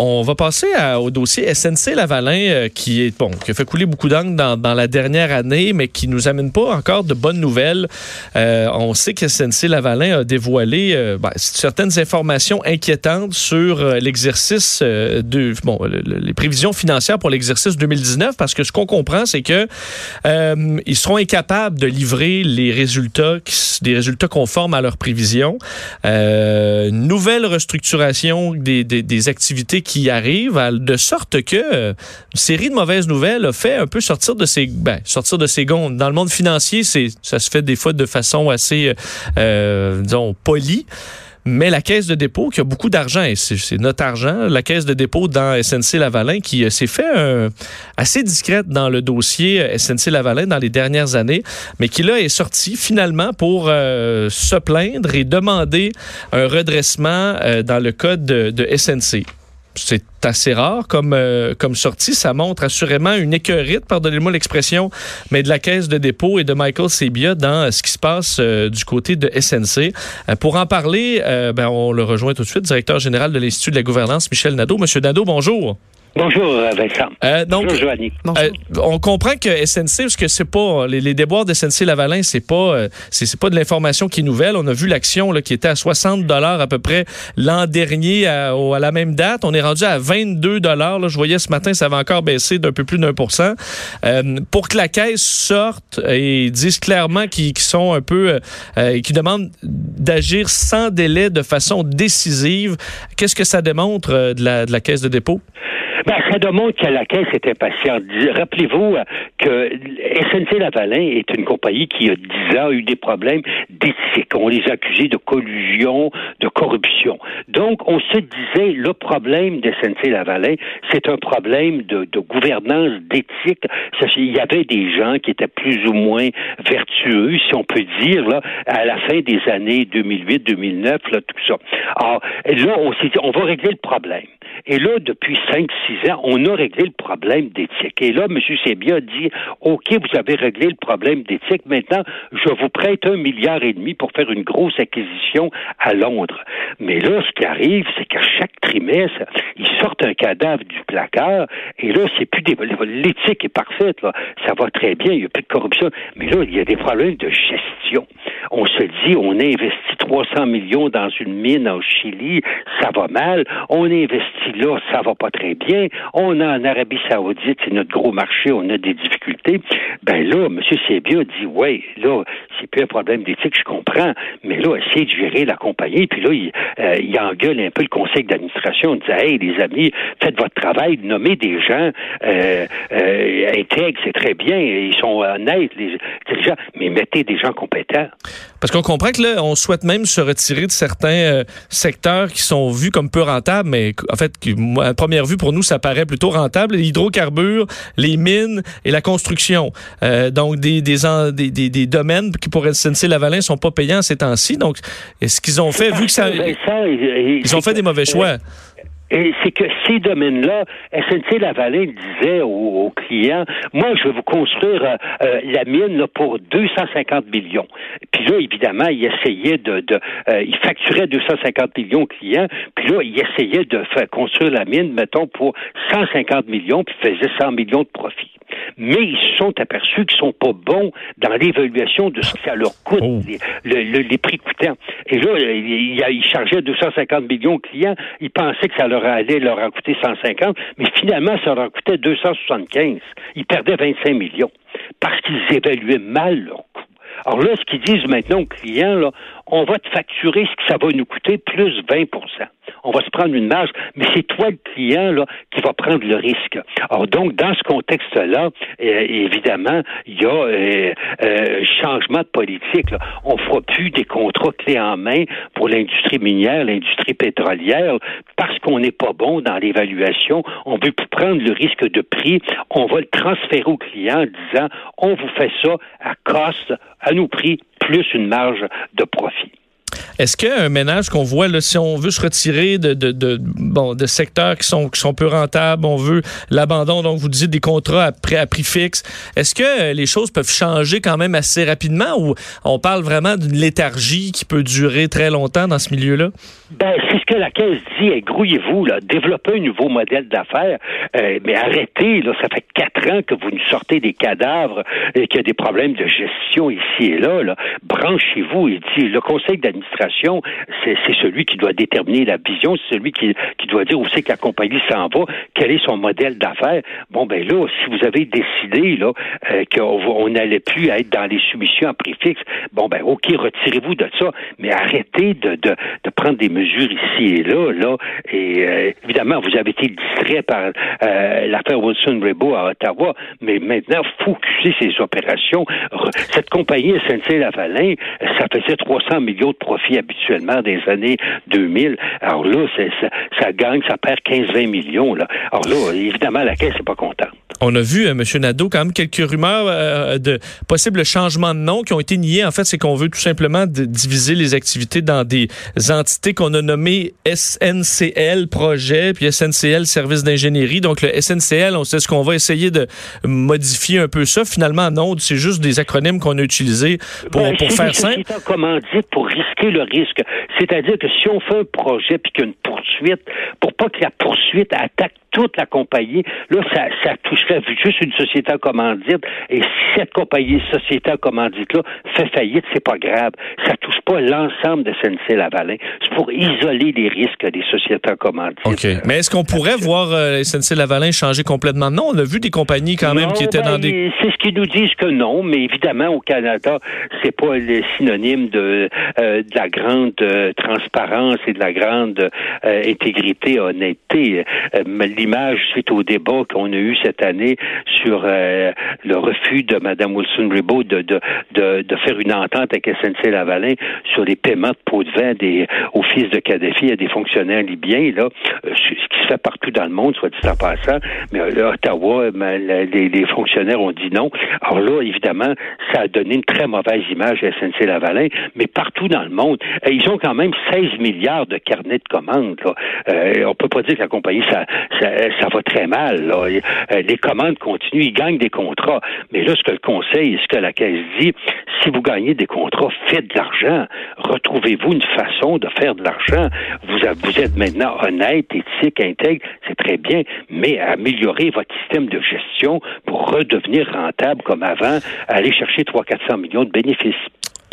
On va passer au dossier SNC Lavalin euh, qui est bon, qui a fait couler beaucoup d'encre dans, dans la dernière année, mais qui nous amène pas encore de bonnes nouvelles. Euh, on sait que SNC Lavalin a dévoilé euh, ben, certaines informations inquiétantes sur euh, l'exercice de bon, le- le- les prévisions financières pour l'exercice 2019, parce que ce qu'on comprend, c'est que ils seront incapables de livrer les résultats, qui des résultats conformes à leurs prévisions. Nouvelle restructuration des, des, des activités qui arrivent, à- de sorte que euh, une série de mauvaises nouvelles a fait un peu sortir de ses ben, sortir de ses gonds. Dans le monde financier, c'est ça se fait des fois de façon assez, euh, disons, polie. Mais la caisse de dépôt, qui a beaucoup d'argent, et c'est notre argent, la caisse de dépôt dans SNC Lavalin, qui euh, s'est fait euh, assez discrète dans le dossier euh, SNC Lavalin dans les dernières années, mais qui là est sorti finalement pour euh, se plaindre et demander un redressement euh, dans le code de, de SNC. C'est assez rare comme, euh, comme sortie. Ça montre assurément une écœurite, pardonnez-moi l'expression, mais de la caisse de dépôt et de Michael Sebia dans euh, ce qui se passe euh, du côté de SNC. Euh, pour en parler, ben, on le rejoint tout de suite, directeur général de l'Institut de la gouvernance, Michel Nadeau. Monsieur Nadeau, bonjour. Bonjour, euh, Vincent. Euh, donc, Bonjour, Joanny. euh, on comprend que SNC, parce que c'est pas les, les déboires de SNC Lavalin, c'est pas euh, c'est c'est pas de l'information qui est nouvelle. On a vu l'action là, qui était à 60 dollars à peu près l'an dernier à, au- à la même date. On est rendu à 22 dollars. Je voyais ce matin, ça avait encore baissé d'un peu plus d'un pour cent. Euh, pour que la caisse sorte et dise clairement qu'ils qu'ils sont un peu, euh, euh, qui demandent d'agir sans délai, de façon décisive. Qu'est-ce que ça démontre euh, de la, de la caisse de dépôt? Ben, ça démontre que la Caisse est impatiente. Dis- Rappelez-vous euh, que SNC Lavalin est une compagnie qui, il y a 10 ans, a eu des problèmes d'éthique. On les a accusés de collusion, de corruption. Donc, on se disait, le problème de SNC Lavalin, c'est un problème de, de gouvernance, d'éthique. Il y avait des gens qui étaient plus ou moins vertueux, si on peut dire, là, à la fin des années 2008-2009, là, tout ça. Alors, là, on s'est dit, on va régler le problème. Et là, depuis 5-6 on a réglé le problème d'éthique. Et là, M. Sébia dit, OK, vous avez réglé le problème d'éthique. Maintenant, je vous prête un milliard et demi pour faire une grosse acquisition à Londres. Mais là, ce qui arrive, c'est qu'à chaque trimestre, ils sortent un cadavre du placard. Et là, c'est plus des... l'éthique est parfaite, là. Ça va très bien. Il n'y a plus de corruption. Mais là, il y a des problèmes de gestion. On se dit, on a investi 300 millions dans une mine au Chili, ça va mal. On investit là, ça va pas très bien. On a en Arabie Saoudite, c'est notre gros marché, on a des difficultés. Ben là, M. Sébia dit, ouais, là, c'est plus un problème d'éthique, je comprends, mais là, essayez de gérer la compagnie. Puis là, il, euh, il engueule un peu le conseil d'administration, il dit, hey, les amis, faites votre travail, nommez des gens euh, euh, intègres, c'est très bien, ils sont honnêtes, les mais mettez des gens compétents. Parce qu'on comprend que là, on souhaite même se retirer de certains euh, secteurs qui sont vus comme peu rentables, mais en fait, à première vue, pour nous, ça paraît plutôt rentable. Les hydrocarbures, les mines et la construction. Donc, des, en- des, des, des domaines qui, pour SNC-Lavalin, sont pas payants ces temps-ci. Donc, ce qu'ils ont fait, vu que ça... Et- et- Ils ont fait des mauvais choix? Et c'est que ces domaines-là, SNC Lavalin disait aux, aux clients, moi, je vais vous construire euh, euh, la mine là, pour 250 millions. Puis là, évidemment, il essayait de, de euh, il facturait 250 millions aux clients. Puis là, il essayait de faire construire la mine, mettons, pour 150 millions, puis faisait 100 millions de profit. Mais ils se sont aperçus qu'ils sont pas bons dans l'évaluation de ce que ça leur coûte, Oh. les, le- le- les prix coûtants. Et là, il, il, il chargeait 250 millions aux clients. Ils pensaient que ça leur allait leur en coûter 150, mais finalement, ça leur coûtait 275. Ils perdaient 25 millions parce qu'ils évaluaient mal leur coût. Alors là, ce qu'ils disent maintenant aux clients, là, on va te facturer ce que ça va nous coûter plus 20% on va se prendre une marge, mais c'est toi le client là, qui va prendre le risque. Alors donc, dans ce contexte-là, euh, évidemment, il y a euh, euh, changement de politique. Là. On fera plus des contrats clés en main pour l'industrie minière, l'industrie pétrolière, parce qu'on n'est pas bon dans l'évaluation. On veut prendre le risque de prix. On va le transférer au client en disant, on vous fait ça à cost, à nos prix, plus une marge de profit. Est-ce qu'un ménage qu'on voit, si on veut se retirer de, secteurs qui sont, peu rentables, on veut l'abandon, donc vous dites des contrats à prix, à prix fixe, est-ce que euh, les choses peuvent changer quand même assez rapidement ou on parle vraiment d'une léthargie qui peut durer très longtemps dans ce milieu-là? Ben, c'est ce que la Caisse dit. Grouillez-vous, là, développez un nouveau modèle d'affaires, euh, mais arrêtez, là, ça fait quatre ans que vous nous sortez des cadavres et qu'il y a des problèmes de gestion ici et là. là. Branchez-vous et dit le conseil d'administration, c'est celui qui doit déterminer la vision, c'est celui qui, qui doit dire où c'est que la compagnie s'en va, quel est son modèle d'affaires? Bon, ben là, si vous avez décidé là euh, qu'on n'allait plus être dans les soumissions à prix fixe, bon, ben OK, retirez-vous de ça, mais arrêtez de, de, de prendre des mesures ici et là, là. Et euh, évidemment, vous avez été distrait par euh, l'affaire Wilson-Rebo à Ottawa, mais maintenant, focuser ces opérations. Cette compagnie SNC-Lavalin, ça faisait 300 millions de profits habituellement des années 2000. Alors là, ça, ça, gagne, ça perd 15-20 millions. Là. Alors là, évidemment, la Caisse n'est pas contente. On a vu, euh, M. Nadeau, quand même quelques rumeurs euh, de possibles changements de nom qui ont été niés. En fait, c'est qu'on veut tout simplement diviser les activités dans des entités qu'on a nommées SNCL Projet, puis SNCL Service d'ingénierie. Donc, le SNCL, on sait ce qu'on va essayer de modifier un peu ça. Finalement, non, c'est juste des acronymes qu'on a utilisés pour, ben, pour faire simple. C'est pour risquer le risque. C'est-à-dire que si on fait un projet puis qu'il y a une poursuite, pour pas que la poursuite attaque toute la compagnie. Là, ça, ça juste une société en commandite. Et si cette compagnie, société en commandite-là, fait faillite, c'est pas grave. Ça touche pas l'ensemble de SNC-Lavalin. C'est pour isoler les risques des sociétés en commandite. OK. Mais est-ce qu'on pourrait voir euh, SNC-Lavalin changer complètement? Non, on a vu des compagnies quand même qui étaient dans des... C'est ce qu'ils nous disent que non, mais évidemment, au Canada, c'est pas le synonyme de, euh, de la grande euh, transparence et de la grande euh, intégrité, honnêteté l'image suite au débat qu'on a eu cette année sur euh, le refus de Mme Wilson-Ribot de, de, de, faire une entente avec SNC-Lavalin sur les paiements de pots de vin des, au fils de Kadhafi à des fonctionnaires libyens, là, euh, ce qui se fait partout dans le monde, soit dit en passant, mais euh, là, Ottawa, ben, les, fonctionnaires ont dit non. Alors là, évidemment, ça a donné une très mauvaise image à SNC-Lavalin, mais partout dans le monde, ils ont quand même 16 milliards de carnets de commandes. Là. Euh, on peut pas dire que la compagnie, ça, ça va très mal. Les commandes continuent, ils gagnent des contrats. Mais là, ce que le conseil, ce que la Caisse dit, si vous gagnez des contrats, faites de l'argent. Retrouvez-vous une façon de faire de l'argent. Vous, vous êtes maintenant honnête, éthique, intègre, c'est très bien, mais améliorez votre système de gestion pour redevenir rentable comme avant, aller chercher 300-400 millions de bénéfices.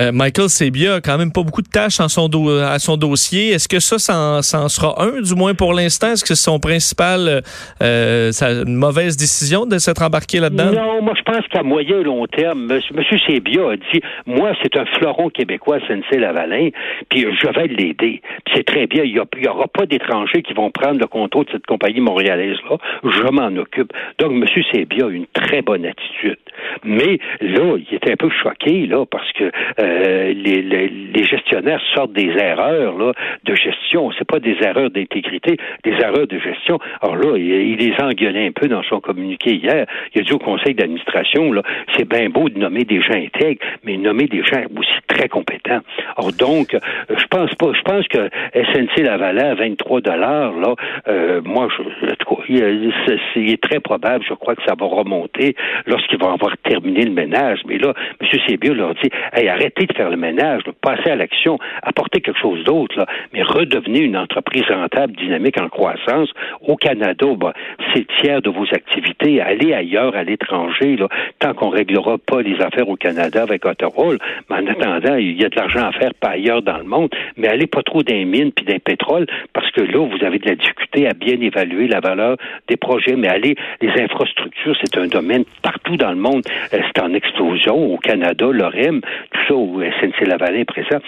Euh, Michael Sebia a quand même pas beaucoup de tâches à son dossier. Est-ce que ça, ça en, sera un, du moins pour l'instant? Est-ce que c'est son principal, euh, une mauvaise décision de s'être embarqué là-dedans? Non, moi, je pense qu'à moyen et long terme, M. Sebia a dit, moi, c'est un fleuron québécois, SNC-Lavalin, puis je vais l'aider. C'est très bien, il n'y aura pas d'étrangers qui vont prendre le contrôle de cette compagnie montréalaise-là. Je m'en occupe. Donc, M. Sebia a une très bonne attitude. Mais là, il était un peu choqué, là, parce que euh, les, les, gestionnaires sortent des erreurs là, de gestion. C'est pas des erreurs d'intégrité, des erreurs de gestion. Alors là, il, les a engueulés un peu dans son communiqué hier. Il a dit au conseil d'administration, là, c'est bien beau de nommer des gens intègres, mais nommer des gens aussi très compétents. Alors donc, euh, je pense pas, je pense que SNC Lavalin à 23 dollars, là, euh, moi, je, il, est très probable, je crois que ça va remonter lorsqu'il va avoir terminé le ménage. Mais là, M. Sébieux leur dit, hey, de faire le ménage, passez à l'action, apportez quelque chose d'autre, mais redevenez une entreprise rentable, dynamique, en croissance. Au Canada, c'est tiers de vos activités. Allez ailleurs, à l'étranger, tant qu'on réglera pas les affaires au Canada avec Ottawa. Mais en attendant, il y a de l'argent à faire pas ailleurs dans le monde, mais allez pas trop dans les mines puis dans le pétrole, parce que là, vous avez de la difficulté à bien évaluer la valeur des projets, mais aller, les infrastructures, c'est un domaine partout dans le monde, euh, c'est en explosion, au Canada, l'OREM, tout ça, où SNC-Lavalin est présent,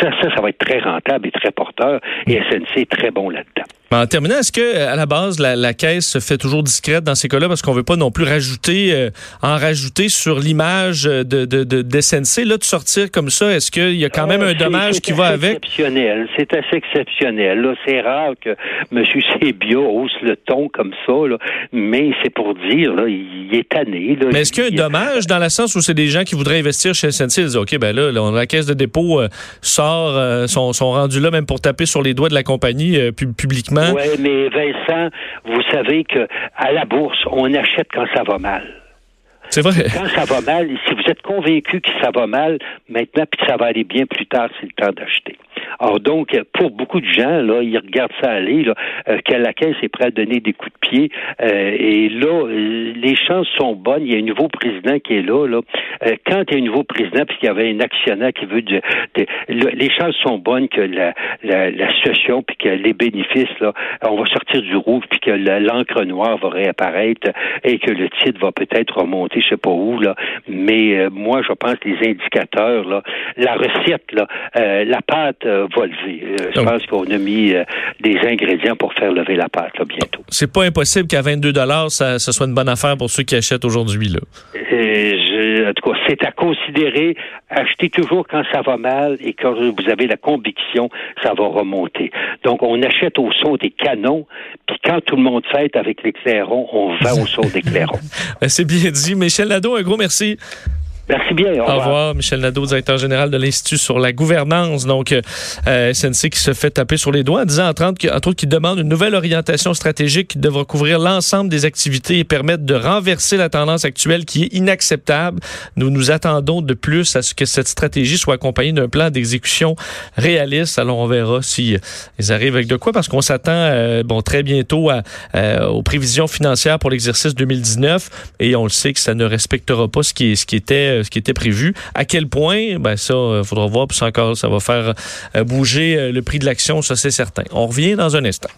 ça, ça, ça va être très rentable et très porteur, et SNC est très bon là-dedans. En terminant, est-ce que à la base la, caisse se fait toujours discrète dans ces cas-là? Parce qu'on veut pas non plus rajouter euh, en rajouter sur l'image de, de, de, SNC là de sortir comme ça Est-ce qu'il y a quand même un dommage qui va avec? exceptionnel. C'est assez exceptionnel. Là, c'est rare que M. Sébia hausse le ton comme ça, là, mais c'est pour dire là, il est tanné. mais est-ce qu'il y a un dommage dans le sens où c'est des gens qui voudraient investir chez SNC Ils disent ok ben là, la caisse de dépôt euh, sort, euh, sont, sont rendus là même pour taper sur les doigts de la compagnie publiquement. Oui, mais Vincent, vous savez que à la bourse, on achète quand ça va mal. C'est vrai. Quand ça va mal, si vous êtes convaincu que ça va mal maintenant puis que ça va aller bien plus tard, c'est le temps d'acheter. Alors donc, pour beaucoup de gens, là, ils regardent ça aller, là, euh, que la caisse est prête à donner des coups de pied. Euh, et là, euh, les chances sont bonnes. Il y a un nouveau président qui est là. là. Euh, quand il y a un nouveau président, puisqu'il y avait un actionnaire qui veut de, les chances sont bonnes que la, la, la, situation puis que les bénéfices, là, on va sortir du rouge puis que l'encre noire va réapparaître et que le titre va peut-être remonter, je sais pas où là. Mais moi, je pense que les indicateurs, là, la recette, là, la pâte va lever. je pense qu'on a mis des ingrédients pour faire lever la pâte là, bientôt. C'est pas impossible qu'à 22 dollars, ça, ça, soit une bonne affaire pour ceux qui achètent aujourd'hui là. En tout cas, c'est à considérer. Achetez toujours quand ça va mal et quand vous avez la conviction ça va remonter. Donc, on achète au son des canons, puis quand tout le monde fête avec les clairons, on va au son des clairons. Ben, c'est bien dit. Michel Nadeau, un gros merci. Merci bien. Au, revoir. Michel Nadeau, directeur général de l'Institut sur la gouvernance. Donc, euh, SNC qui se fait taper sur les doigts en disant, entre autres, qu'il demande une nouvelle orientation stratégique qui devra couvrir l'ensemble des activités et permettre de renverser la tendance actuelle qui est inacceptable. Nous nous attendons de plus à ce que cette stratégie soit accompagnée d'un plan d'exécution réaliste. Alors, on verra si euh, ils arrivent avec de quoi, parce qu'on s'attend, euh, bon, très bientôt à, euh, aux prévisions financières pour l'exercice 2019 et on le sait que ça ne respectera pas ce qui, ce qui était euh, ce qui était prévu. À quel point, ben ça, il euh, faudra voir, puis ça encore, ça va faire euh, bouger le prix de l'action, ça c'est certain. On revient dans un instant.